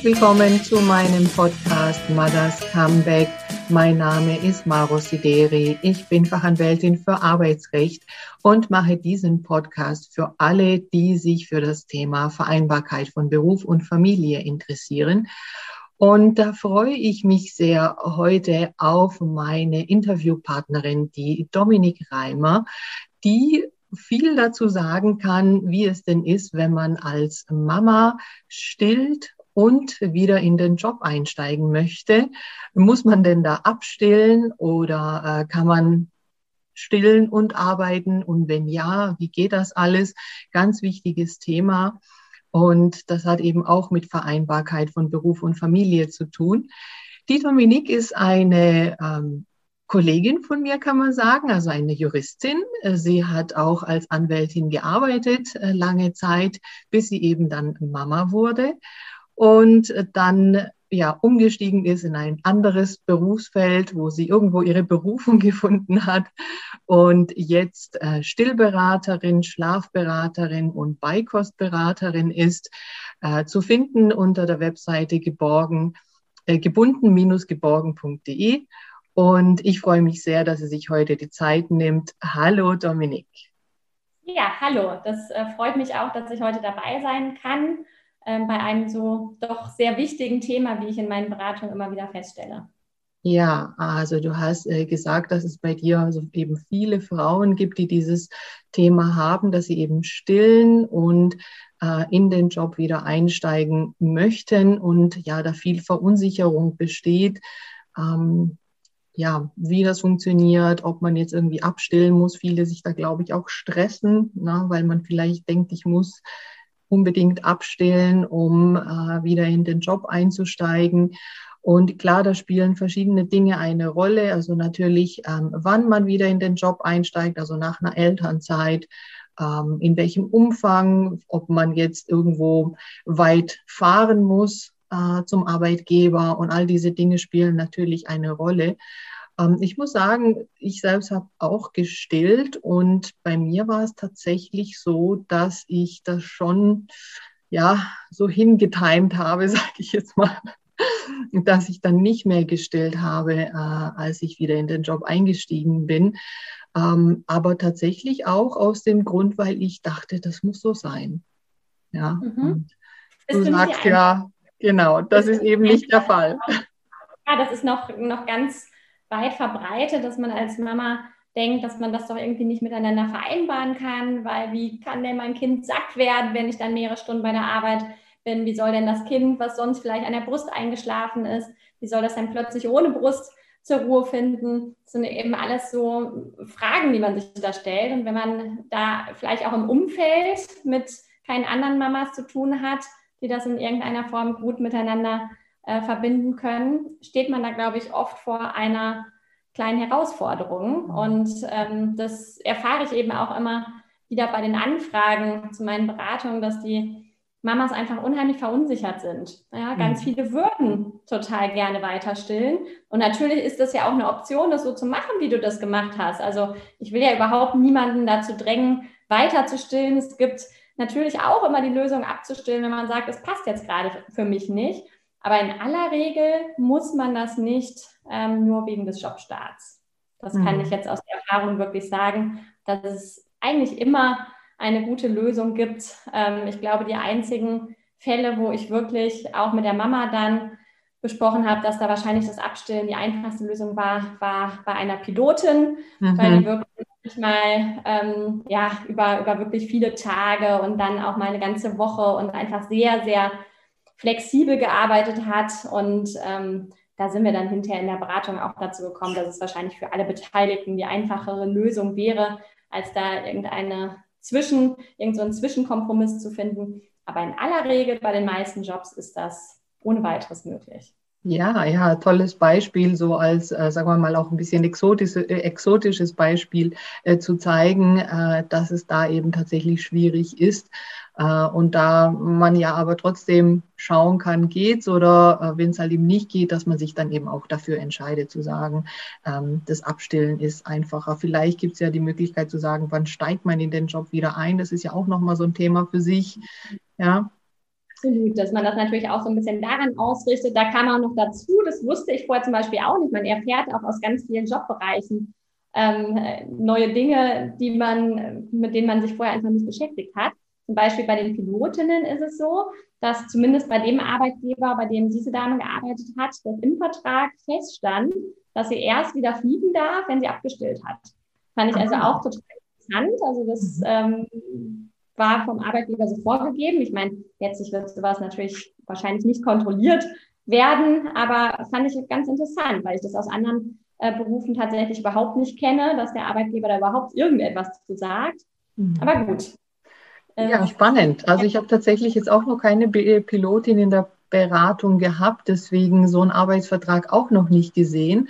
Herzlich willkommen zu meinem Podcast Mothers Comeback. Mein Name ist Maro Sideri. Ich bin Fachanwältin für Arbeitsrecht und mache diesen Podcast für alle, die sich für das Thema Vereinbarkeit von Beruf und Familie interessieren. Und da freue ich mich sehr heute auf meine Interviewpartnerin, die Dominik Reimer, die viel dazu sagen kann, wie es denn ist, wenn man als Mama stillt und wieder in den Job einsteigen möchte. Muss man denn da abstillen oder äh, kann man stillen und arbeiten? Und wenn ja, wie geht das alles? Ganz wichtiges Thema. Und das hat eben auch mit Vereinbarkeit von Beruf und Familie zu tun. Die Dominique ist eine ähm, Kollegin von mir, kann man sagen, also eine Juristin. Sie hat auch als Anwältin gearbeitet, äh, lange Zeit, bis sie eben dann Mama wurde und dann ja umgestiegen ist in ein anderes Berufsfeld, wo sie irgendwo ihre Berufung gefunden hat und jetzt äh, Stillberaterin, Schlafberaterin und Beikostberaterin ist, äh, zu finden unter der Webseite geborgen, äh, gebunden-geborgen.de und ich freue mich sehr, dass sie sich heute die Zeit nimmt. Hallo Dominik. Ja, hallo. Das äh, freut mich auch, dass ich heute dabei sein kann ähm, bei einem so doch sehr wichtigen Thema, wie ich in meinen Beratungen immer wieder feststelle. Ja, also du hast äh, gesagt, dass es bei dir also eben viele Frauen gibt, die dieses Thema haben, dass sie eben stillen und äh, in den Job wieder einsteigen möchten und ja, da viel Verunsicherung besteht. Ähm, ja, wie das funktioniert, ob man jetzt irgendwie abstillen muss. Viele sich da, glaube ich, auch stressen, na, ne, weil man vielleicht denkt, ich muss unbedingt abstillen, um äh, wieder in den Job einzusteigen. Und klar, da spielen verschiedene Dinge eine Rolle. Also natürlich, ähm, wann man wieder in den Job einsteigt, also nach einer Elternzeit, ähm, in welchem Umfang, ob man jetzt irgendwo weit fahren muss äh, zum Arbeitgeber und all diese Dinge spielen natürlich eine Rolle. Ähm, ich muss sagen, ich selbst habe auch gestillt und bei mir war es tatsächlich so, dass ich das schon ja so hingetimt habe, sage ich jetzt mal, dass ich dann nicht mehr gestillt habe, äh, als ich wieder in den Job eingestiegen bin. Ähm, aber tatsächlich auch aus dem Grund, weil ich dachte, das muss so sein. Ja. Mhm. Du sagst ja, genau, das ist eben nicht der Fall. Ja, das ist noch, noch ganz weit verbreitet, dass man als Mama denkt, dass man das doch irgendwie nicht miteinander vereinbaren kann, weil wie kann denn mein Kind satt werden, wenn ich dann mehrere Stunden bei der Arbeit bin? Wie soll denn das Kind, was sonst vielleicht an der Brust eingeschlafen ist, wie soll das dann plötzlich ohne Brust zur Ruhe finden? Das sind eben alles so Fragen, die man sich da stellt. Und wenn man da vielleicht auch im Umfeld mit keinen anderen Mamas zu tun hat, die das in irgendeiner Form gut miteinander äh, verbinden können, steht man da, glaube ich, oft vor einer kleinen Herausforderung. Mhm. Und ähm, das erfahre ich eben auch immer wieder bei den Anfragen zu meinen Beratungen, dass die Mamas einfach unheimlich verunsichert sind. Ja, ganz mhm. viele würden total gerne weiter stillen. Und natürlich ist das ja auch eine Option, das so zu machen, wie du das gemacht hast. Also ich will ja überhaupt niemanden dazu drängen, weiter zu stillen. Es gibt natürlich auch immer die Lösung abzustillen, wenn man sagt, es passt jetzt gerade für mich nicht. Aber in aller Regel muss man das nicht ähm, nur wegen des Jobstarts. Das mhm. kann ich jetzt aus der Erfahrung wirklich sagen, dass es eigentlich immer eine gute Lösung gibt. Ähm, ich glaube, die einzigen Fälle, wo ich wirklich auch mit der Mama dann besprochen habe, dass da wahrscheinlich das Abstillen die einfachste Lösung war, war bei einer Pilotin, mhm. weil die wirklich mal ähm, ja, über, über wirklich viele Tage und dann auch mal eine ganze Woche und einfach sehr, sehr flexibel gearbeitet hat. Und ähm, da sind wir dann hinterher in der Beratung auch dazu gekommen, dass es wahrscheinlich für alle Beteiligten die einfachere Lösung wäre, als da irgendeine Zwischen, irgendeinen so Zwischenkompromiss zu finden. Aber in aller Regel bei den meisten Jobs ist das ohne weiteres möglich. Ja, ja, tolles Beispiel, so als, äh, sagen wir mal, auch ein bisschen exotisch, äh, exotisches Beispiel äh, zu zeigen, äh, dass es da eben tatsächlich schwierig ist. Äh, und da man ja aber trotzdem schauen kann, geht's oder äh, wenn es halt eben nicht geht, dass man sich dann eben auch dafür entscheidet zu sagen, ähm, das Abstillen ist einfacher. Vielleicht gibt es ja die Möglichkeit zu sagen, wann steigt man in den Job wieder ein? Das ist ja auch nochmal so ein Thema für sich. Ja. Absolut, dass man das natürlich auch so ein bisschen daran ausrichtet. Da kam auch noch dazu, das wusste ich vorher zum Beispiel auch nicht. Man erfährt auch aus ganz vielen Jobbereichen ähm, neue Dinge, die man, mit denen man sich vorher einfach nicht beschäftigt hat. Zum Beispiel bei den Pilotinnen ist es so, dass zumindest bei dem Arbeitgeber, bei dem diese Dame gearbeitet hat, dass im Vertrag feststand, dass sie erst wieder fliegen darf, wenn sie abgestillt hat. Fand ich also auch total interessant. Also das mhm. ähm, war vom Arbeitgeber so vorgegeben. Ich meine, letztlich wird sowas natürlich wahrscheinlich nicht kontrolliert werden, aber fand ich ganz interessant, weil ich das aus anderen äh, Berufen tatsächlich überhaupt nicht kenne, dass der Arbeitgeber da überhaupt irgendetwas zu sagt. Mhm. Aber gut. Ja, ähm, spannend. Also ich habe tatsächlich jetzt auch noch keine Pilotin in der Beratung gehabt, deswegen so einen Arbeitsvertrag auch noch nicht gesehen.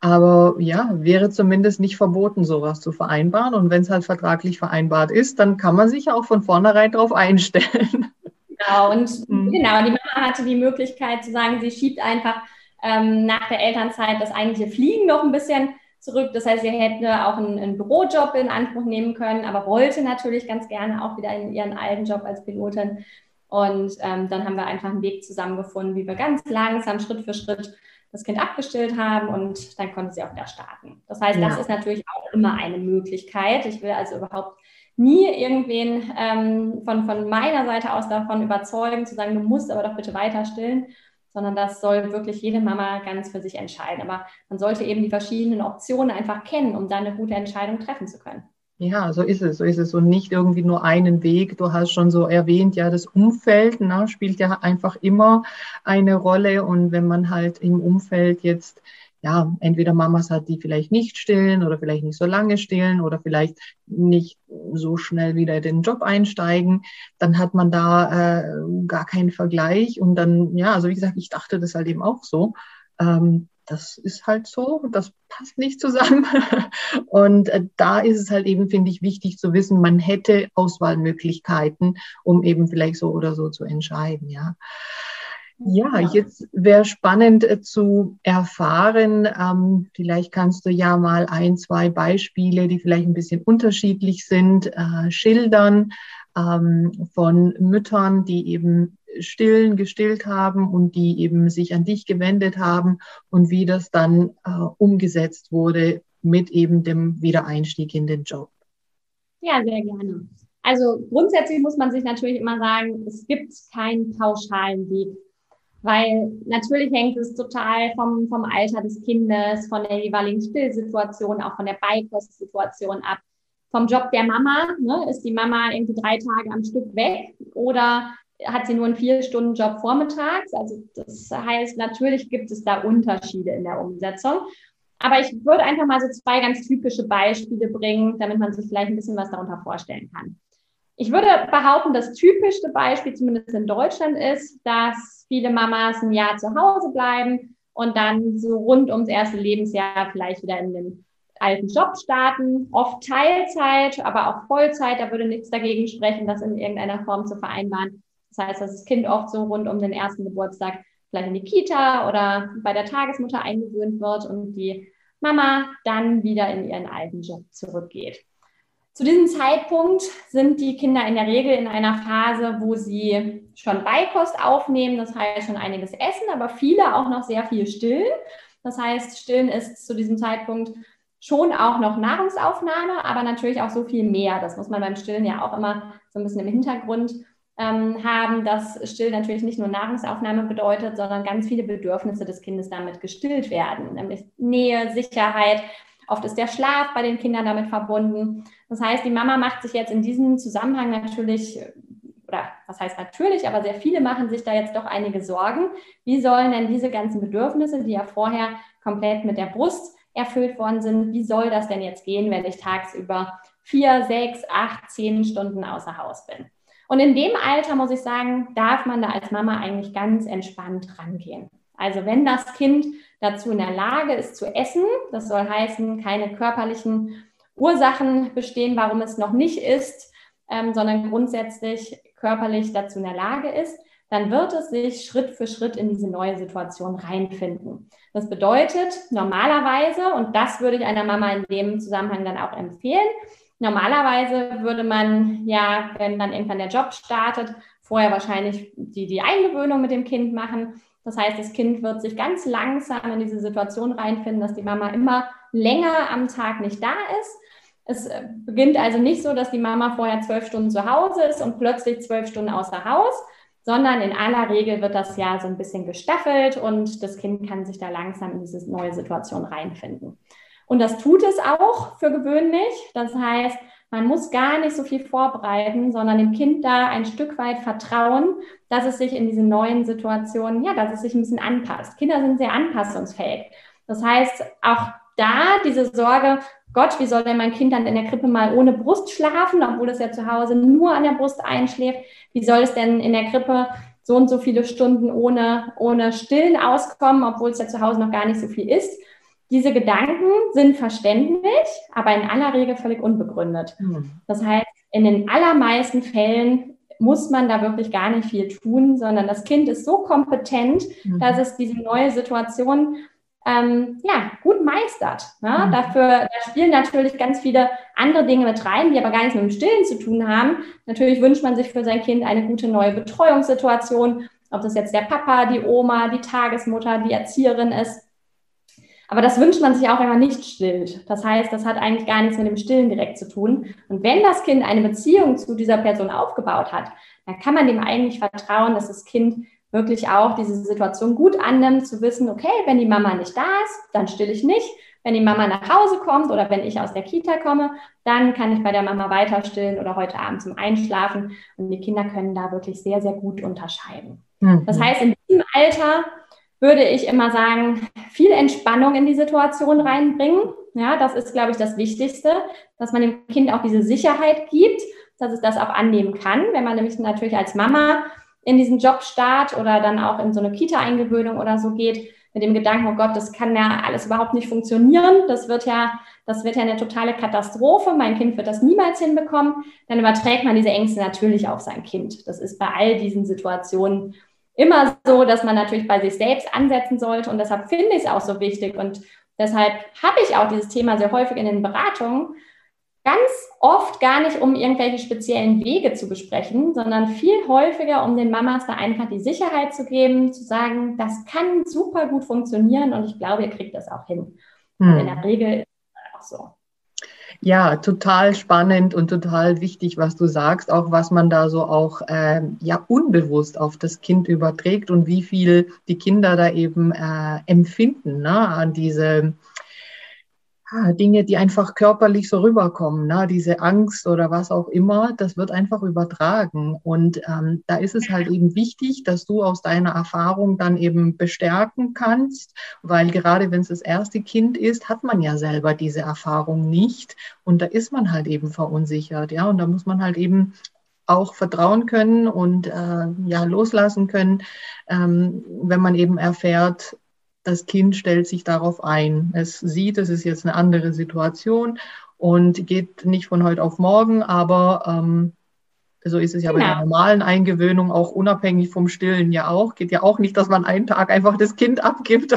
Aber ja, wäre zumindest nicht verboten, sowas zu vereinbaren. Und wenn es halt vertraglich vereinbart ist, dann kann man sich auch von vornherein darauf einstellen. Genau, und mhm. genau, die Mama hatte die Möglichkeit zu sagen, sie schiebt einfach ähm, nach der Elternzeit das eigentliche Fliegen noch ein bisschen zurück. Das heißt, sie hätte auch einen, einen, Bürojob in Anspruch nehmen können, aber wollte natürlich ganz gerne auch wieder in ihren alten Job als Pilotin. Und ähm, dann haben wir einfach einen Weg zusammengefunden, wie wir ganz langsam Schritt für Schritt das Kind abgestillt haben und dann konnte sie auch wieder starten. Das heißt, ja. das ist natürlich auch immer eine Möglichkeit. Ich will also überhaupt nie irgendwen ähm, von, von meiner Seite aus davon überzeugen, zu sagen, du musst aber doch bitte weiter stillen, sondern das soll wirklich jede Mama ganz für sich entscheiden. Aber man sollte eben die verschiedenen Optionen einfach kennen, um dann eine gute Entscheidung treffen zu können. Ja, so ist es, so ist es. Und nicht irgendwie nur einen Weg. Du hast schon so erwähnt, ja, das Umfeld ne, spielt ja einfach immer eine Rolle. Und wenn man halt im Umfeld jetzt ja, entweder Mamas hat, die vielleicht nicht stillen oder vielleicht nicht so lange stillen oder vielleicht nicht so schnell wieder in den Job einsteigen, dann hat man da äh, gar keinen Vergleich. Und dann, ja, also wie gesagt, ich dachte das halt eben auch so. Ähm, das ist halt so, das passt nicht zusammen. Und äh, da ist es halt eben, finde ich, wichtig zu wissen, man hätte Auswahlmöglichkeiten, um eben vielleicht so oder so zu entscheiden, ja. Ja, jetzt wäre spannend äh, zu erfahren, ähm, vielleicht kannst du ja mal ein, zwei Beispiele, die vielleicht ein bisschen unterschiedlich sind, äh, schildern ähm, von Müttern, die eben stillen, gestillt haben und die eben sich an dich gewendet haben und wie das dann äh, umgesetzt wurde mit eben dem Wiedereinstieg in den Job. Ja, sehr gerne. Also grundsätzlich muss man sich natürlich immer sagen, es gibt keinen pauschalen Weg weil natürlich hängt es total vom, vom Alter des Kindes, von der jeweiligen Stillsituation, auch von der Beikostsituation ab. Vom Job der Mama, ne, ist die Mama irgendwie drei Tage am Stück weg oder hat sie nur einen Vier-Stunden-Job vormittags? Also das heißt, natürlich gibt es da Unterschiede in der Umsetzung. Aber ich würde einfach mal so zwei ganz typische Beispiele bringen, damit man sich vielleicht ein bisschen was darunter vorstellen kann. Ich würde behaupten, das typischste Beispiel, zumindest in Deutschland, ist, dass viele Mamas ein Jahr zu Hause bleiben und dann so rund ums erste Lebensjahr vielleicht wieder in den alten Job starten. Oft Teilzeit, aber auch Vollzeit. Da würde nichts dagegen sprechen, das in irgendeiner Form zu vereinbaren. Das heißt, dass das Kind oft so rund um den ersten Geburtstag vielleicht in die Kita oder bei der Tagesmutter eingewöhnt wird und die Mama dann wieder in ihren alten Job zurückgeht. Zu diesem Zeitpunkt sind die Kinder in der Regel in einer Phase, wo sie schon Beikost aufnehmen, das heißt schon einiges essen, aber viele auch noch sehr viel stillen. Das heißt, stillen ist zu diesem Zeitpunkt schon auch noch Nahrungsaufnahme, aber natürlich auch so viel mehr. Das muss man beim Stillen ja auch immer so ein bisschen im Hintergrund ähm, haben, dass Stillen natürlich nicht nur Nahrungsaufnahme bedeutet, sondern ganz viele Bedürfnisse des Kindes damit gestillt werden, nämlich Nähe, Sicherheit, Oft ist der Schlaf bei den Kindern damit verbunden. Das heißt, die Mama macht sich jetzt in diesem Zusammenhang natürlich, oder was heißt natürlich, aber sehr viele machen sich da jetzt doch einige Sorgen. Wie sollen denn diese ganzen Bedürfnisse, die ja vorher komplett mit der Brust erfüllt worden sind, wie soll das denn jetzt gehen, wenn ich tagsüber vier, sechs, acht, zehn Stunden außer Haus bin? Und in dem Alter, muss ich sagen, darf man da als Mama eigentlich ganz entspannt rangehen. Also wenn das Kind dazu in der Lage ist zu essen, das soll heißen, keine körperlichen Ursachen bestehen, warum es noch nicht ist, ähm, sondern grundsätzlich körperlich dazu in der Lage ist, dann wird es sich Schritt für Schritt in diese neue Situation reinfinden. Das bedeutet normalerweise, und das würde ich einer Mama in dem Zusammenhang dann auch empfehlen, Normalerweise würde man ja, wenn dann irgendwann der Job startet, vorher wahrscheinlich die, die Eingewöhnung mit dem Kind machen. Das heißt, das Kind wird sich ganz langsam in diese Situation reinfinden, dass die Mama immer länger am Tag nicht da ist. Es äh, beginnt also nicht so, dass die Mama vorher zwölf Stunden zu Hause ist und plötzlich zwölf Stunden außer Haus, sondern in aller Regel wird das ja so ein bisschen gestaffelt und das Kind kann sich da langsam in diese neue Situation reinfinden. Und das tut es auch für gewöhnlich. Das heißt, man muss gar nicht so viel vorbereiten, sondern dem Kind da ein Stück weit vertrauen, dass es sich in diese neuen Situationen, ja, dass es sich ein bisschen anpasst. Kinder sind sehr anpassungsfähig. Das heißt, auch da diese Sorge, Gott, wie soll denn mein Kind dann in der Krippe mal ohne Brust schlafen, obwohl es ja zu Hause nur an der Brust einschläft? Wie soll es denn in der Krippe so und so viele Stunden ohne, ohne Stillen auskommen, obwohl es ja zu Hause noch gar nicht so viel ist? Diese Gedanken sind verständlich, aber in aller Regel völlig unbegründet. Mhm. Das heißt, in den allermeisten Fällen muss man da wirklich gar nicht viel tun, sondern das Kind ist so kompetent, mhm. dass es diese neue Situation ähm, ja, gut meistert. Ne? Mhm. Dafür da spielen natürlich ganz viele andere Dinge mit rein, die aber gar nichts mit dem Stillen zu tun haben. Natürlich wünscht man sich für sein Kind eine gute neue Betreuungssituation, ob das jetzt der Papa, die Oma, die Tagesmutter, die Erzieherin ist. Aber das wünscht man sich auch, wenn man nicht stillt. Das heißt, das hat eigentlich gar nichts mit dem Stillen direkt zu tun. Und wenn das Kind eine Beziehung zu dieser Person aufgebaut hat, dann kann man dem eigentlich vertrauen, dass das Kind wirklich auch diese Situation gut annimmt, zu wissen, okay, wenn die Mama nicht da ist, dann still ich nicht. Wenn die Mama nach Hause kommt oder wenn ich aus der Kita komme, dann kann ich bei der Mama weiter stillen oder heute Abend zum Einschlafen. Und die Kinder können da wirklich sehr, sehr gut unterscheiden. Mhm. Das heißt, in diesem Alter würde ich immer sagen, viel Entspannung in die Situation reinbringen. Ja, das ist, glaube ich, das Wichtigste, dass man dem Kind auch diese Sicherheit gibt, dass es das auch annehmen kann. Wenn man nämlich natürlich als Mama in diesen Jobstart oder dann auch in so eine Kita-Eingewöhnung oder so geht, mit dem Gedanken, oh Gott, das kann ja alles überhaupt nicht funktionieren, das wird ja, das wird ja eine totale Katastrophe, mein Kind wird das niemals hinbekommen, dann überträgt man diese Ängste natürlich auf sein Kind. Das ist bei all diesen Situationen immer so, dass man natürlich bei sich selbst ansetzen sollte und deshalb finde ich es auch so wichtig und deshalb habe ich auch dieses Thema sehr häufig in den Beratungen, ganz oft gar nicht, um irgendwelche speziellen Wege zu besprechen, sondern viel häufiger, um den Mamas da einfach die Sicherheit zu geben, zu sagen, das kann super gut funktionieren und ich glaube, ihr kriegt das auch hin. Hm. in der Regel ist es auch so. Ja, total spannend und total wichtig, was du sagst, auch was man da so auch äh, ja unbewusst auf das Kind überträgt und wie viel die Kinder da eben äh, empfinden ne, an diese Ah, Dinge, die einfach körperlich so rüberkommen, ne? diese Angst oder was auch immer, das wird einfach übertragen. Und ähm, da ist es halt eben wichtig, dass du aus deiner Erfahrung dann eben bestärken kannst, weil gerade wenn es das erste Kind ist, hat man ja selber diese Erfahrung nicht. Und da ist man halt eben verunsichert, ja. Und da muss man halt eben auch vertrauen können und äh, ja loslassen können, ähm, wenn man eben erfährt, das Kind stellt sich darauf ein. Es sieht, es ist jetzt eine andere Situation und geht nicht von heute auf morgen, aber ähm, so ist es ja genau. bei der normalen Eingewöhnung auch unabhängig vom Stillen ja auch. Geht ja auch nicht, dass man einen Tag einfach das Kind abgibt.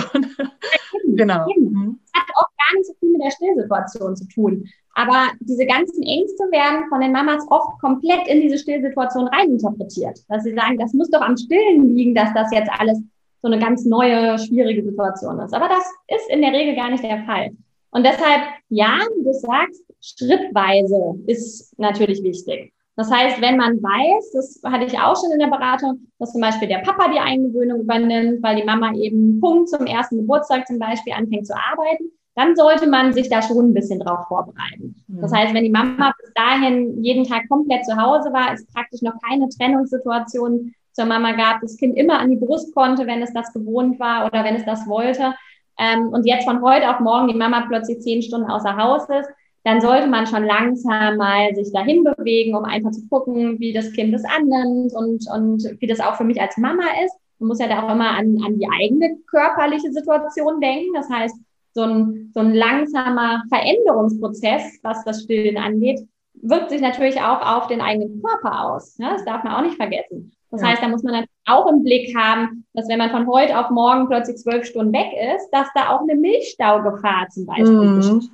genau. Mhm. Hat auch gar nicht so viel mit der Stillsituation zu tun. Aber diese ganzen Ängste werden von den Mamas oft komplett in diese Stillsituation reininterpretiert. Dass sie sagen, das muss doch am Stillen liegen, dass das jetzt alles so eine ganz neue, schwierige Situation ist. Aber das ist in der Regel gar nicht der Fall. Und deshalb, ja, wie du sagst, schrittweise ist natürlich wichtig. Das heißt, wenn man weiß, das hatte ich auch schon in der Beratung, dass zum Beispiel der Papa die Eingewöhnung übernimmt, weil die Mama eben Punkt zum ersten Geburtstag zum Beispiel anfängt zu arbeiten, dann sollte man sich da schon ein bisschen drauf vorbereiten. Das heißt, wenn die Mama bis dahin jeden Tag komplett zu Hause war, ist praktisch noch keine Trennungssituation zur Mama gab, das Kind immer an die Brust konnte, wenn es das gewohnt war oder wenn es das wollte. Ähm, und jetzt von heute auf morgen die Mama plötzlich zehn Stunden außer Haus ist, dann sollte man schon langsam mal sich dahin bewegen, um einfach zu gucken, wie das Kind es annimmt und, und wie das auch für mich als Mama ist. Man muss ja da auch immer an, an die eigene körperliche Situation denken. Das heißt, so ein, so ein langsamer Veränderungsprozess, was das Stillen angeht, wirkt sich natürlich auch auf den eigenen Körper aus. Ja, das darf man auch nicht vergessen. Das ja. heißt, da muss man natürlich auch im Blick haben, dass wenn man von heute auf morgen plötzlich zwölf Stunden weg ist, dass da auch eine Milchstaugefahr zum Beispiel mhm. besteht.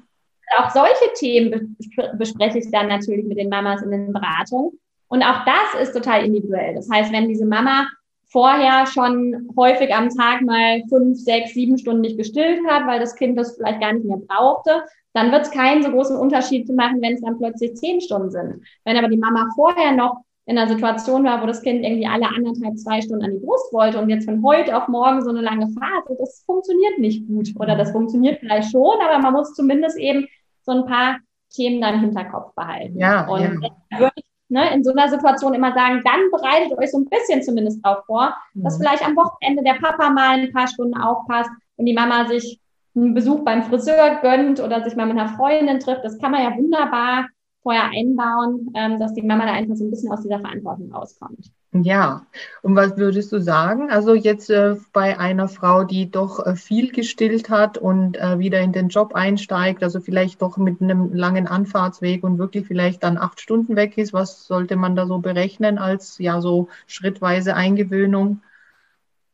auch solche Themen bespreche ich dann natürlich mit den Mamas in den Beratungen. Und auch das ist total individuell. Das heißt, wenn diese Mama vorher schon häufig am Tag mal fünf, sechs, sieben Stunden nicht gestillt hat, weil das Kind das vielleicht gar nicht mehr brauchte, dann wird es keinen so großen Unterschied machen, wenn es dann plötzlich zehn Stunden sind. Wenn aber die Mama vorher noch in einer Situation war, wo das Kind irgendwie alle anderthalb, zwei Stunden an die Brust wollte und jetzt von heute auf morgen so eine lange Phase, das funktioniert nicht gut. Oder das funktioniert vielleicht schon, aber man muss zumindest eben so ein paar Themen dann im Hinterkopf behalten. Ja, und ja. würde ich ne, in so einer Situation immer sagen, dann bereitet euch so ein bisschen zumindest darauf vor, mhm. dass vielleicht am Wochenende der Papa mal ein paar Stunden aufpasst und die Mama sich einen Besuch beim Friseur gönnt oder sich mal mit einer Freundin trifft. Das kann man ja wunderbar vorher einbauen, ähm, dass die Mama da einfach so ein bisschen aus dieser Verantwortung rauskommt. Ja, und was würdest du sagen? Also jetzt äh, bei einer Frau, die doch äh, viel gestillt hat und äh, wieder in den Job einsteigt, also vielleicht doch mit einem langen Anfahrtsweg und wirklich vielleicht dann acht Stunden weg ist, was sollte man da so berechnen als ja so schrittweise Eingewöhnung?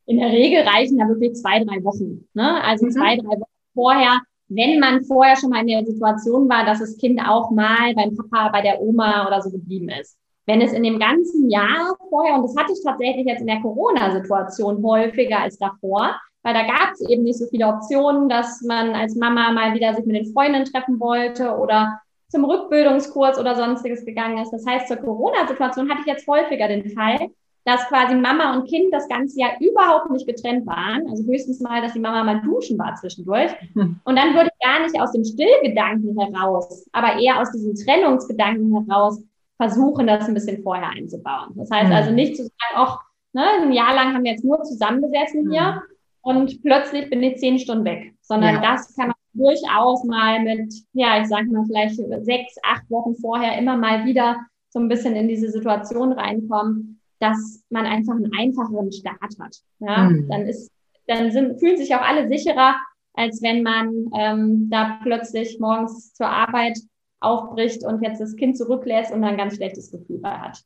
In der Regel reichen ja wirklich zwei, drei Wochen. Ne? Also mhm. zwei, drei Wochen vorher wenn man vorher schon mal in der Situation war, dass das Kind auch mal beim Papa, bei der Oma oder so geblieben ist. Wenn es in dem ganzen Jahr vorher, und das hatte ich tatsächlich jetzt in der Corona-Situation häufiger als davor, weil da gab es eben nicht so viele Optionen, dass man als Mama mal wieder sich mit den Freundinnen treffen wollte oder zum Rückbildungskurs oder sonstiges gegangen ist. Das heißt, zur Corona-Situation hatte ich jetzt häufiger den Fall, dass quasi Mama und Kind das ganze Jahr überhaupt nicht getrennt waren. Also höchstens mal, dass die Mama mal duschen war zwischendurch. Und dann würde ich gar nicht aus dem Stillgedanken heraus, aber eher aus diesem Trennungsgedanken heraus versuchen, das ein bisschen vorher einzubauen. Das heißt also hm. nicht zu sagen, ach, ne, ein Jahr lang haben wir jetzt nur zusammengesessen hier hm. und plötzlich bin ich zehn Stunden weg, sondern ja. das kann man durchaus mal mit, ja, ich sage mal vielleicht sechs, acht Wochen vorher immer mal wieder so ein bisschen in diese Situation reinkommen dass man einfach einen einfacheren Start hat. Ja, mhm. dann ist, dann sind, fühlen sich auch alle sicherer, als wenn man ähm, da plötzlich morgens zur Arbeit aufbricht und jetzt das Kind zurücklässt und dann ein ganz schlechtes Gefühl bei hat.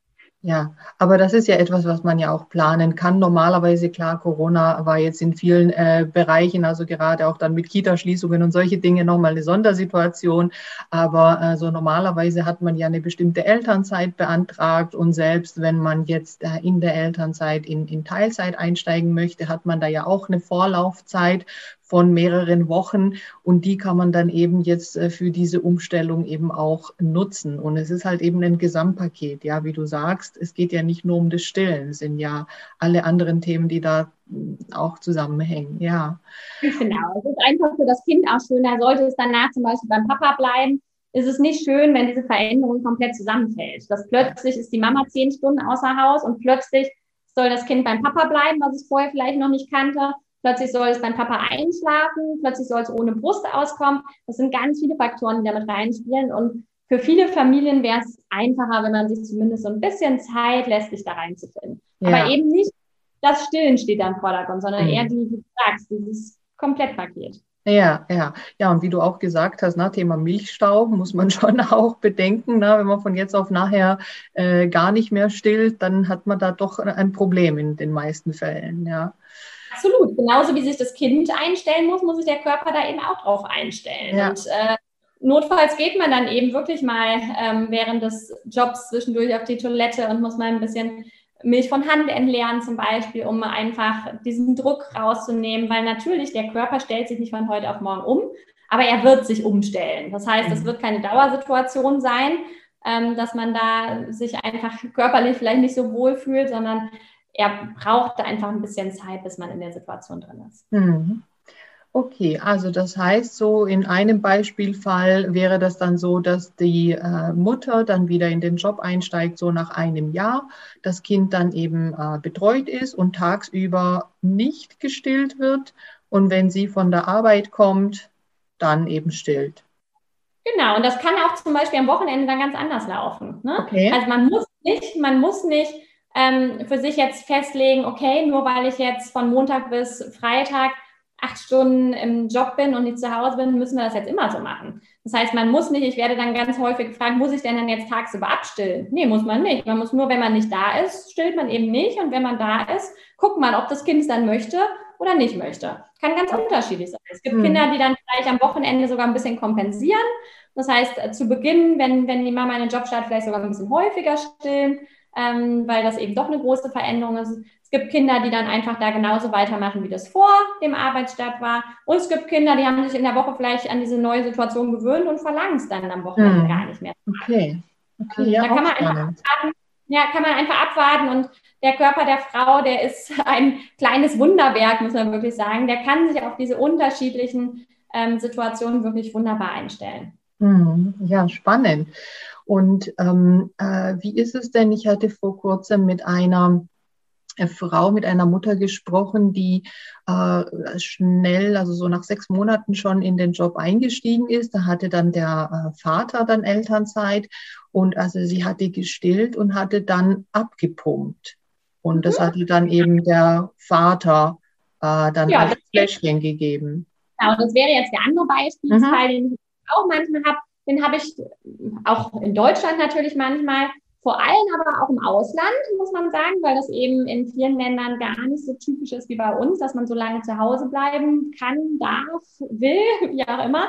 Ja, aber das ist ja etwas, was man ja auch planen kann. Normalerweise, klar, Corona war jetzt in vielen äh, Bereichen, also gerade auch dann mit Kitaschließungen und solche Dinge nochmal eine Sondersituation. Aber äh, so normalerweise hat man ja eine bestimmte Elternzeit beantragt und selbst wenn man jetzt äh, in der Elternzeit in, in Teilzeit einsteigen möchte, hat man da ja auch eine Vorlaufzeit von mehreren Wochen und die kann man dann eben jetzt äh, für diese Umstellung eben auch nutzen. Und es ist halt eben ein Gesamtpaket, ja, wie du sagst, es geht ja nicht nur um das Stillen, es sind ja alle anderen Themen, die da mm, auch zusammenhängen, ja. Genau, es ist einfach für das Kind auch schöner, sollte es danach zum Beispiel beim Papa bleiben, ist es nicht schön, wenn diese Veränderung komplett zusammenfällt. Dass plötzlich ist die Mama zehn Stunden außer Haus und plötzlich soll das Kind beim Papa bleiben, was es vorher vielleicht noch nicht kannte. Plötzlich soll es beim Papa einschlafen, plötzlich soll es ohne Brust auskommen. Das sind ganz viele Faktoren, die damit reinspielen. Und für viele Familien wäre es einfacher, wenn man sich zumindest so ein bisschen Zeit lässt, sich da reinzufinden. Ja. Aber eben nicht das Stillen steht da im Vordergrund, sondern mhm. eher, die, wie du sagst, dieses Komplettpaket. Ja, ja, ja, und wie du auch gesagt hast, na, Thema Milchstau muss man schon auch bedenken. Na, wenn man von jetzt auf nachher äh, gar nicht mehr stillt, dann hat man da doch ein Problem in den meisten Fällen. Ja. Absolut. Genauso wie sich das Kind einstellen muss, muss sich der Körper da eben auch drauf einstellen. Ja. Und äh, notfalls geht man dann eben wirklich mal ähm, während des Jobs zwischendurch auf die Toilette und muss mal ein bisschen Milch von Hand entleeren zum Beispiel, um einfach diesen Druck rauszunehmen, weil natürlich der Körper stellt sich nicht von heute auf morgen um, aber er wird sich umstellen. Das heißt, es mhm. wird keine Dauersituation sein, ähm, dass man da sich einfach körperlich vielleicht nicht so wohl fühlt, sondern er brauchte einfach ein bisschen Zeit, bis man in der Situation drin ist. Mhm. Okay, also das heißt, so in einem Beispielfall wäre das dann so, dass die äh, Mutter dann wieder in den Job einsteigt, so nach einem Jahr, das Kind dann eben äh, betreut ist und tagsüber nicht gestillt wird und wenn sie von der Arbeit kommt, dann eben stillt. Genau, und das kann auch zum Beispiel am Wochenende dann ganz anders laufen. Ne? Okay. Also man muss nicht, man muss nicht ähm, für sich jetzt festlegen, okay, nur weil ich jetzt von Montag bis Freitag acht Stunden im Job bin und nicht zu Hause bin, müssen wir das jetzt immer so machen. Das heißt, man muss nicht, ich werde dann ganz häufig gefragt, muss ich denn dann jetzt tagsüber abstillen? Nee, muss man nicht. Man muss nur, wenn man nicht da ist, stillt man eben nicht. Und wenn man da ist, guckt man, ob das Kind es dann möchte oder nicht möchte. Kann ganz unterschiedlich sein. Es gibt hm. Kinder, die dann vielleicht am Wochenende sogar ein bisschen kompensieren. Das heißt, äh, zu Beginn, wenn, wenn die Mama in den Job startet, vielleicht sogar ein bisschen häufiger stillen, ähm, weil das eben doch eine große Veränderung ist. Es gibt Kinder, die dann einfach da genauso weitermachen, wie das vor dem Arbeitsstart war. Und es gibt Kinder, die haben sich in der Woche vielleicht an diese neue Situation gewöhnt und verlangen es dann am Wochenende hm. gar nicht mehr. Okay. okay ja, da kann man einfach abwarten, ja, kann man einfach abwarten und der Körper der Frau, der ist ein kleines Wunderwerk, muss man wirklich sagen. Der kann sich auf diese unterschiedlichen ähm, Situationen wirklich wunderbar einstellen. Hm, ja, spannend. Und ähm, äh, wie ist es denn? Ich hatte vor kurzem mit einer Frau, mit einer Mutter gesprochen, die äh, schnell, also so nach sechs Monaten schon in den Job eingestiegen ist. Da hatte dann der äh, Vater dann Elternzeit und also sie hatte gestillt und hatte dann abgepumpt. Und das mhm. hatte dann eben der Vater äh, dann ja, als Fläschchen gegeben. Genau, das wäre jetzt der andere Beispielsfall, mhm. den ich auch manchmal habe. Den habe ich auch in Deutschland natürlich manchmal vor allem aber auch im Ausland, muss man sagen, weil das eben in vielen Ländern gar nicht so typisch ist wie bei uns, dass man so lange zu Hause bleiben kann, darf, will, wie auch immer.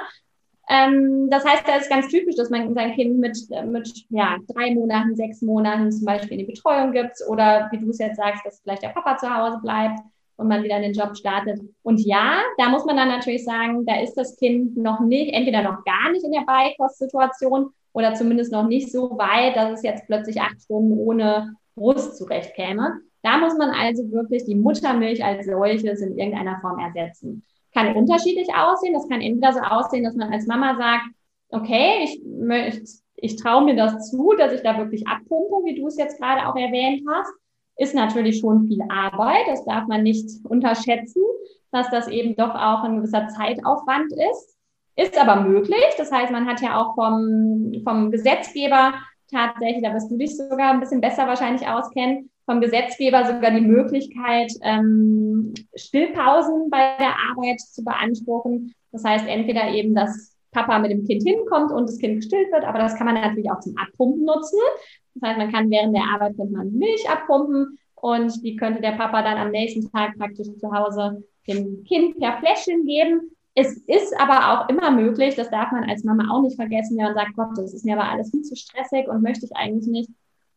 Ähm, das heißt, da ist ganz typisch, dass man sein Kind mit, mit ja, drei Monaten, sechs Monaten zum Beispiel in die Betreuung gibt oder wie du es jetzt sagst, dass vielleicht der Papa zu Hause bleibt und man wieder in den Job startet. Und ja, da muss man dann natürlich sagen, da ist das Kind noch nicht, entweder noch gar nicht in der Beikostsituation oder zumindest noch nicht so weit, dass es jetzt plötzlich acht Stunden ohne Brust zurechtkäme. Da muss man also wirklich die Muttermilch als solches in irgendeiner Form ersetzen. Kann unterschiedlich aussehen. Das kann entweder so aussehen, dass man als Mama sagt, okay, ich, ich, ich traue mir das zu, dass ich da wirklich abpumpe, wie du es jetzt gerade auch erwähnt hast. Ist natürlich schon viel Arbeit. Das darf man nicht unterschätzen, dass das eben doch auch ein gewisser Zeitaufwand ist. Ist aber möglich. Das heißt, man hat ja auch vom, vom Gesetzgeber tatsächlich, da wirst du dich sogar ein bisschen besser wahrscheinlich auskennen, vom Gesetzgeber sogar die Möglichkeit, ähm, Stillpausen bei der Arbeit zu beanspruchen. Das heißt, entweder eben, dass Papa mit dem Kind hinkommt und das Kind gestillt wird, aber das kann man natürlich auch zum Abpumpen nutzen. Das heißt, man kann während der Arbeit könnte man Milch abpumpen und die könnte der Papa dann am nächsten Tag praktisch zu Hause dem Kind per Fläschchen geben. Es ist aber auch immer möglich, das darf man als Mama auch nicht vergessen, wenn man sagt, Gott, das ist mir aber alles viel zu stressig und möchte ich eigentlich nicht,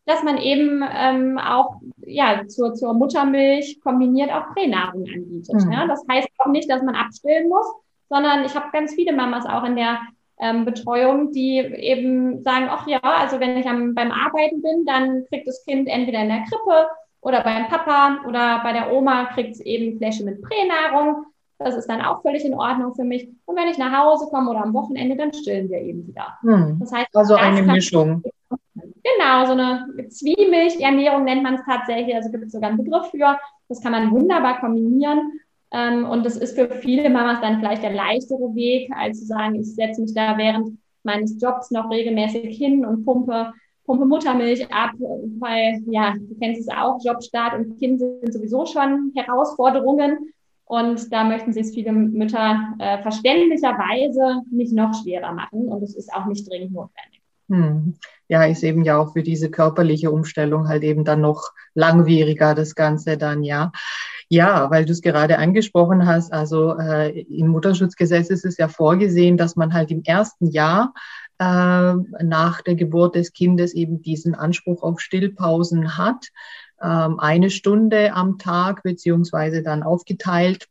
dass man eben ähm, auch ja, zur, zur Muttermilch kombiniert auch Pränahrung anbietet. Mhm. Ja? Das heißt auch nicht, dass man abstillen muss, sondern ich habe ganz viele Mamas auch in der ähm, Betreuung, die eben sagen, ach ja, also wenn ich am, beim Arbeiten bin, dann kriegt das Kind entweder in der Krippe oder beim Papa oder bei der Oma kriegt es eben Fläche mit Pränahrung. Das ist dann auch völlig in Ordnung für mich. Und wenn ich nach Hause komme oder am Wochenende, dann stillen wir eben wieder. Hm. Das heißt, also eine Mischung. Genau, so eine Zwiemilchernährung nennt man es tatsächlich. Also gibt es sogar einen Begriff für. Das kann man wunderbar kombinieren. Ähm, und das ist für viele Mamas dann vielleicht der leichtere Weg, als zu sagen, ich setze mich da während meines Jobs noch regelmäßig hin und pumpe, pumpe Muttermilch ab, weil, ja, du kennst es auch, Jobstart und Kind sind sowieso schon Herausforderungen. Und da möchten sich viele Mütter äh, verständlicherweise nicht noch schwerer machen. Und es ist auch nicht dringend notwendig. Hm. Ja, ist eben ja auch für diese körperliche Umstellung halt eben dann noch langwieriger, das Ganze dann, ja. Ja, weil du es gerade angesprochen hast, also äh, im Mutterschutzgesetz ist es ja vorgesehen, dass man halt im ersten Jahr äh, nach der Geburt des Kindes eben diesen Anspruch auf Stillpausen hat ähm, eine Stunde am Tag, beziehungsweise dann aufgeteilt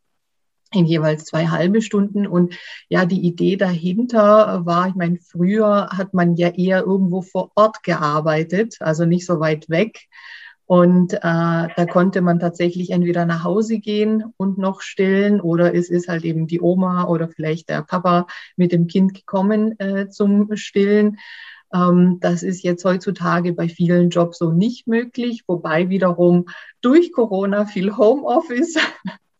in jeweils zwei halbe Stunden. Und ja, die Idee dahinter war, ich meine, früher hat man ja eher irgendwo vor Ort gearbeitet, also nicht so weit weg. Und äh, da konnte man tatsächlich entweder nach Hause gehen und noch stillen oder es ist halt eben die Oma oder vielleicht der Papa mit dem Kind gekommen äh, zum Stillen. Ähm, das ist jetzt heutzutage bei vielen Jobs so nicht möglich, wobei wiederum durch Corona viel Homeoffice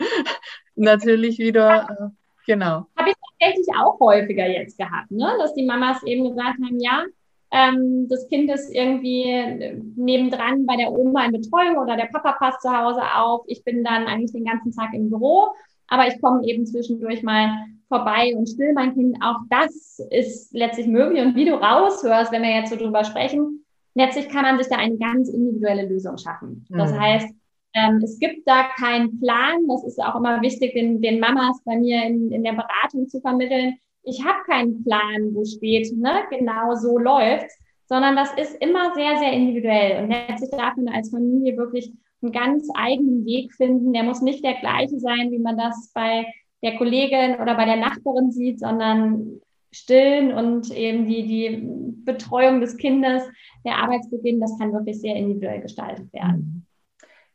natürlich wieder, äh, genau. Habe ich tatsächlich auch häufiger jetzt gehabt, ne? dass die Mamas eben gesagt haben, ja, ähm, das Kind ist irgendwie nebendran bei der Oma in Betreuung oder der Papa passt zu Hause auf. Ich bin dann eigentlich den ganzen Tag im Büro, aber ich komme eben zwischendurch mal vorbei und still mein Kind. Auch das ist letztlich möglich. Und wie du raushörst, wenn wir jetzt so drüber sprechen, letztlich kann man sich da eine ganz individuelle Lösung schaffen. Das mhm. heißt, Ähm, es gibt da keinen Plan. Das ist auch immer wichtig, den, den Mamas bei mir in, in der Beratung zu vermitteln. Ich habe keinen Plan, wo steht, ne, genau so läuft's, sondern das ist immer sehr, sehr individuell. Und letztlich darf man als Familie wirklich einen ganz eigenen Weg finden. Der muss nicht der gleiche sein, wie man das bei der Kollegin oder bei der Nachbarin sieht, sondern Stillen und eben die, die Betreuung des Kindes, der Arbeitsbeginn, das kann wirklich sehr individuell gestaltet werden.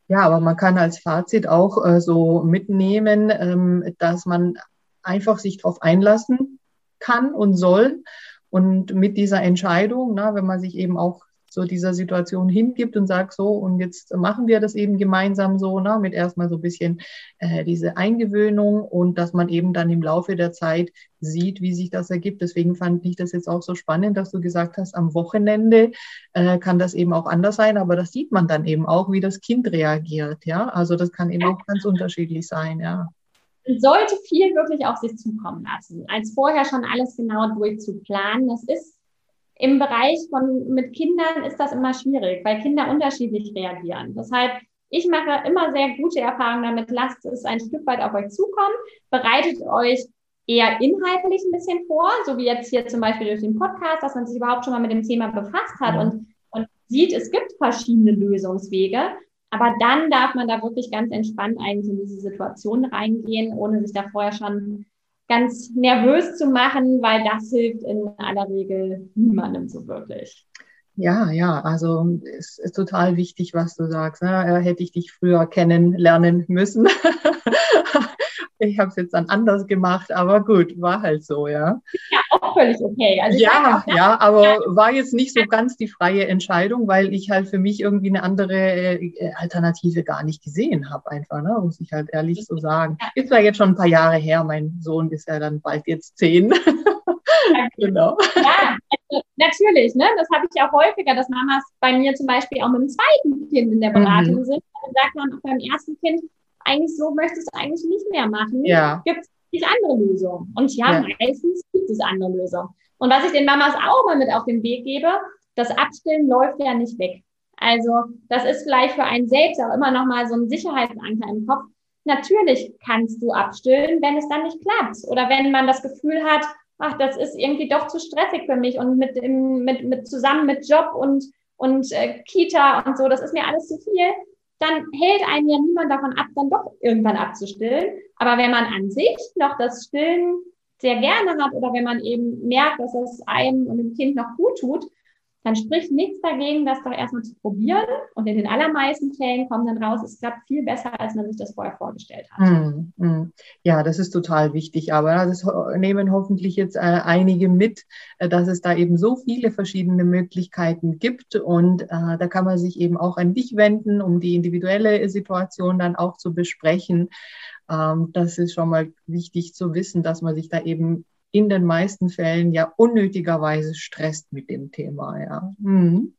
Ja, aber man kann als Fazit auch äh, so mitnehmen, ähm, dass man einfach sich darauf einlassen kann und soll. Und mit dieser Entscheidung, na, wenn man sich eben auch so dieser Situation hingibt und sagt, so, und jetzt machen wir das eben gemeinsam so, ne, mit erstmal so ein bisschen äh, diese Eingewöhnung und dass man eben dann im Laufe der Zeit sieht, wie sich das ergibt. Deswegen fand ich das jetzt auch so spannend, dass du gesagt hast, am Wochenende äh, kann das eben auch anders sein, aber das sieht man dann eben auch, wie das Kind reagiert, ja. Also das kann eben auch ganz unterschiedlich sein, ja sollte viel wirklich auf sich zukommen lassen, als vorher schon alles genau durchzuplanen. Das ist im Bereich von mit Kindern ist das immer schwierig, weil Kinder unterschiedlich reagieren. Deshalb, ich mache immer sehr gute Erfahrungen damit. Lasst es ein Stück weit auf euch zukommen. Bereitet euch eher inhaltlich ein bisschen vor, so wie jetzt hier zum Beispiel durch den Podcast, dass man sich überhaupt schon mal mit dem Thema befasst hat und, und sieht, es gibt verschiedene Lösungswege. Aber dann darf man da wirklich ganz entspannt eigentlich in diese Situation reingehen, ohne sich da vorher schon ganz nervös zu machen, weil das hilft in aller Regel niemandem so wirklich. Ja, ja, also es ist total wichtig, was du sagst. Ne? Hätte ich dich früher kennenlernen müssen. ich habe es jetzt dann anders gemacht, aber gut, war halt so, ja. Ja, auch völlig okay. Also ja, auch, ja, aber war jetzt nicht so ganz die freie Entscheidung, weil ich halt für mich irgendwie eine andere äh, Alternative gar nicht gesehen habe, einfach, ne? muss ich halt ehrlich so sagen. Ist zwar jetzt schon ein paar Jahre her, mein Sohn ist ja dann bald jetzt zehn. genau. Ja, natürlich, ne? Das habe ich auch häufiger, dass Mamas bei mir zum Beispiel auch mit dem zweiten Kind in der Beratung mhm. sind. Dann sagt man auch beim ersten Kind, eigentlich so möchtest du eigentlich nicht mehr machen. Ja. Gibt es nicht andere Lösungen? Und ja, ja, meistens gibt es andere Lösungen. Und was ich den Mamas auch mal mit auf den Weg gebe, das Abstillen läuft ja nicht weg. Also das ist vielleicht für einen selbst auch immer noch mal so ein Sicherheitsanker im Kopf. Natürlich kannst du abstillen, wenn es dann nicht klappt oder wenn man das Gefühl hat, ach, das ist irgendwie doch zu stressig für mich und mit, im, mit, mit zusammen mit Job und und äh, Kita und so, das ist mir alles zu viel dann hält einen ja niemand davon ab, dann doch irgendwann abzustillen. Aber wenn man an sich noch das Stillen sehr gerne hat oder wenn man eben merkt, dass es einem und dem Kind noch gut tut, dann spricht nichts dagegen, das doch erstmal zu probieren. Und in den allermeisten Fällen kommt dann raus, es klappt viel besser, als man sich das vorher vorgestellt hat. Mm, mm. Ja, das ist total wichtig. Aber das nehmen hoffentlich jetzt äh, einige mit, äh, dass es da eben so viele verschiedene Möglichkeiten gibt. Und äh, da kann man sich eben auch an dich wenden, um die individuelle Situation dann auch zu besprechen. Ähm, das ist schon mal wichtig zu wissen, dass man sich da eben in den meisten Fällen ja unnötigerweise stresst mit dem Thema. Ja, mhm.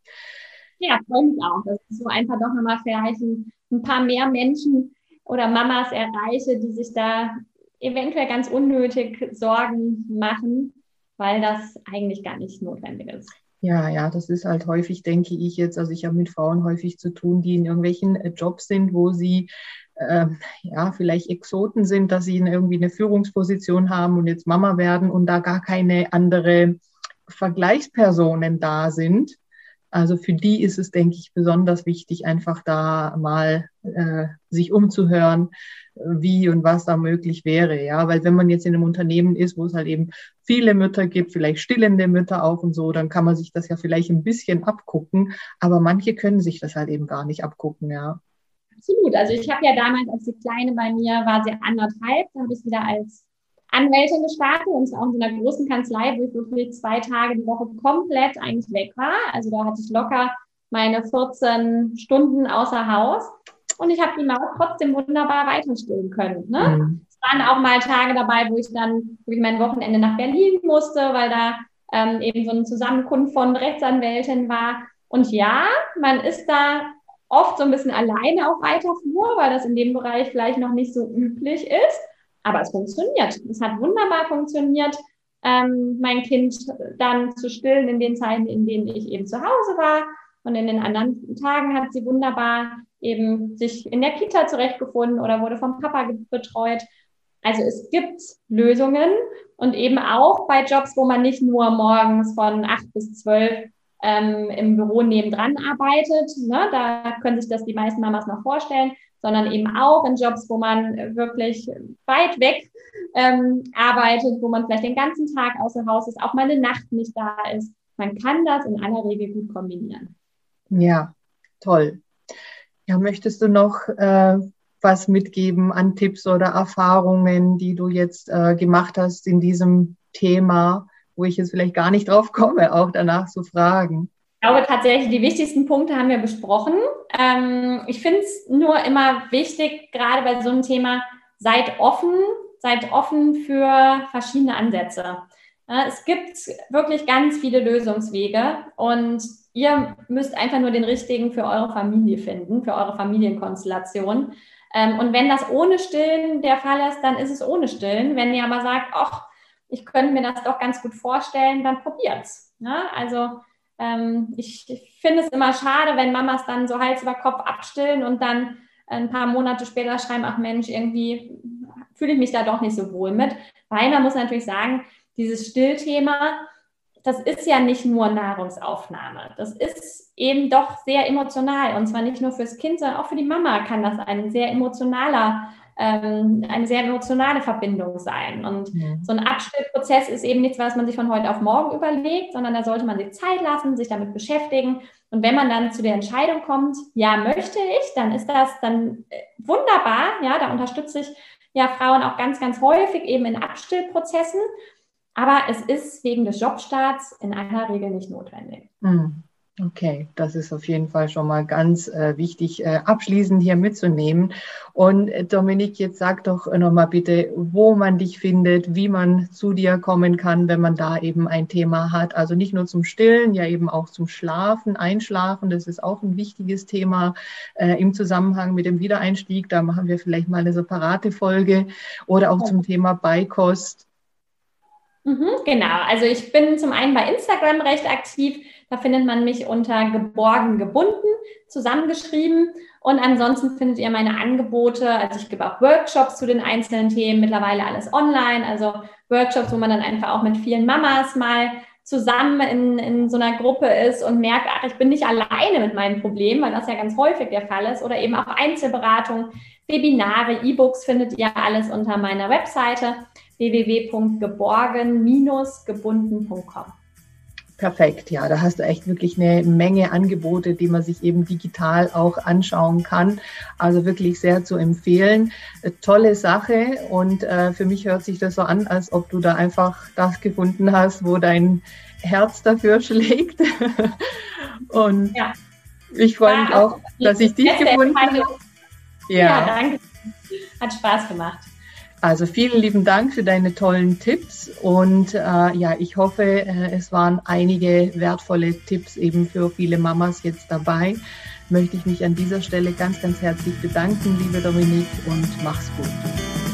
ja freue mich auch, dass ich so einfach doch nochmal vielleicht ein, ein paar mehr Menschen oder Mamas erreiche, die sich da eventuell ganz unnötig Sorgen machen, weil das eigentlich gar nicht notwendig ist. Ja, ja, das ist halt häufig, denke ich jetzt, also ich habe mit Frauen häufig zu tun, die in irgendwelchen äh, Jobs sind, wo sie äh, ja, vielleicht Exoten sind, dass sie irgendwie eine Führungsposition haben und jetzt Mama werden und da gar keine andere Vergleichspersonen da sind. Also für die ist es, denke ich, besonders wichtig, einfach da mal äh, sich umzuhören, wie und was da möglich wäre. Ja, weil wenn man jetzt in einem Unternehmen ist, wo es halt eben viele Mütter gibt, vielleicht stillende Mütter auch und so, dann kann man sich das ja vielleicht ein bisschen abgucken. Aber manche können sich das halt eben gar nicht abgucken. Ja absolut. Also ich habe ja damals, als die Kleine bei mir war, sie anderthalb, dann habe ich wieder als Anwältin gestartet und zwar auch in so einer großen Kanzlei, wo ich wirklich zwei Tage die Woche komplett eigentlich weg war. Also da hatte ich locker meine 14 Stunden außer Haus und ich habe die Maus trotzdem wunderbar weiterstillen können. Ne? Mhm. Es waren auch mal Tage dabei, wo ich dann wirklich mein Wochenende nach Berlin musste, weil da ähm, eben so eine Zusammenkunft von Rechtsanwältin war. Und ja, man ist da oft so ein bisschen alleine auf weiter Flur, weil das in dem Bereich vielleicht noch nicht so üblich ist. Aber es funktioniert. Es hat wunderbar funktioniert, ähm, mein Kind dann zu stillen in den Zeiten, in denen ich eben zu Hause war. Und in den anderen Tagen hat sie wunderbar eben sich in der Kita zurechtgefunden oder wurde vom Papa betreut. Also es gibt Lösungen und eben auch bei Jobs, wo man nicht nur morgens von acht bis zwölf ähm, im Büro nebendran arbeitet. Ne? Da können sich das die meisten Mamas noch vorstellen, sondern eben auch in Jobs, wo man wirklich weit weg ähm, arbeitet, wo man vielleicht den ganzen Tag außer Haus ist, auch mal eine Nacht nicht da ist. Man kann das in aller Regel gut kombinieren. Ja, toll. Ja, möchtest du noch äh, was mitgeben an Tipps oder Erfahrungen, die du jetzt äh, gemacht hast in diesem Thema, wo ich jetzt vielleicht gar nicht drauf komme, auch danach zu fragen? Ich glaube tatsächlich, die wichtigsten Punkte haben wir besprochen. Ähm, ich finde es nur immer wichtig, gerade bei so einem Thema, seid offen, seid offen für verschiedene Ansätze. Es gibt wirklich ganz viele Lösungswege und ihr müsst einfach nur den richtigen für eure Familie finden, für eure Familienkonstellation. Ähm, und wenn das ohne Stillen der Fall ist, dann ist es ohne Stillen. Wenn ihr aber sagt, ach, ich könnte mir das doch ganz gut vorstellen, dann probiert's. Ja, also ähm, ich, ich finde es immer schade, wenn Mamas dann so Hals über Kopf abstillen und dann ein paar Monate später schreiben, ach Mensch, irgendwie fühle ich mich da doch nicht so wohl mit. Weil man muss natürlich sagen, dieses Stillthema, das ist ja nicht nur Nahrungsaufnahme. Das ist eben doch sehr emotional. Und zwar nicht nur fürs Kind, sondern auch für die Mama kann das ein sehr emotionaler ähm, eine sehr emotionale Verbindung sein. Und mhm. so ein Abstillprozess ist eben nichts, was man sich von heute auf morgen überlegt, sondern da sollte man sich Zeit lassen, sich damit beschäftigen. Und wenn man dann zu der Entscheidung kommt, ja, möchte ich, dann ist das dann äh, wunderbar. Ja, da unterstütze ich ja Frauen auch ganz, ganz häufig eben in Abstillprozessen. Aber es ist wegen des Jobstarts in aller Regel nicht notwendig. Mhm. Okay, das ist auf jeden Fall schon mal ganz äh, wichtig, äh, abschließend hier mitzunehmen. Und äh, Dominik, jetzt sag doch nochmal bitte, wo man dich findet, wie man zu dir kommen kann, wenn man da eben ein Thema hat. Also nicht nur zum Stillen, ja eben auch zum Schlafen, Einschlafen. Das ist auch ein wichtiges Thema äh, im Zusammenhang mit dem Wiedereinstieg. Da machen wir vielleicht mal eine separate Folge oder auch zum Thema Beikost. Mhm, genau, also ich bin zum einen bei Instagram recht aktiv da findet man mich unter geborgen gebunden zusammengeschrieben. Und ansonsten findet ihr meine Angebote. Also ich gebe auch Workshops zu den einzelnen Themen, mittlerweile alles online. Also Workshops, wo man dann einfach auch mit vielen Mamas mal zusammen in, in so einer Gruppe ist und merkt, ach, ich bin nicht alleine mit meinem Problem, weil das ja ganz häufig der Fall ist. Oder eben auch Einzelberatung, Webinare, E-Books findet ihr alles unter meiner Webseite www.geborgen-gebunden.com. Perfekt, ja, da hast du echt wirklich eine Menge Angebote, die man sich eben digital auch anschauen kann. Also wirklich sehr zu empfehlen. Äh, tolle Sache und äh, für mich hört sich das so an, als ob du da einfach das gefunden hast, wo dein Herz dafür schlägt. und ja. ich freue mich auch, dass ich dich gefunden habe. Ja. ja, danke. Hat Spaß gemacht. Also vielen lieben Dank für deine tollen Tipps und äh, ja, ich hoffe, äh, es waren einige wertvolle Tipps eben für viele Mamas jetzt dabei. Möchte ich mich an dieser Stelle ganz, ganz herzlich bedanken, liebe Dominik, und mach's gut.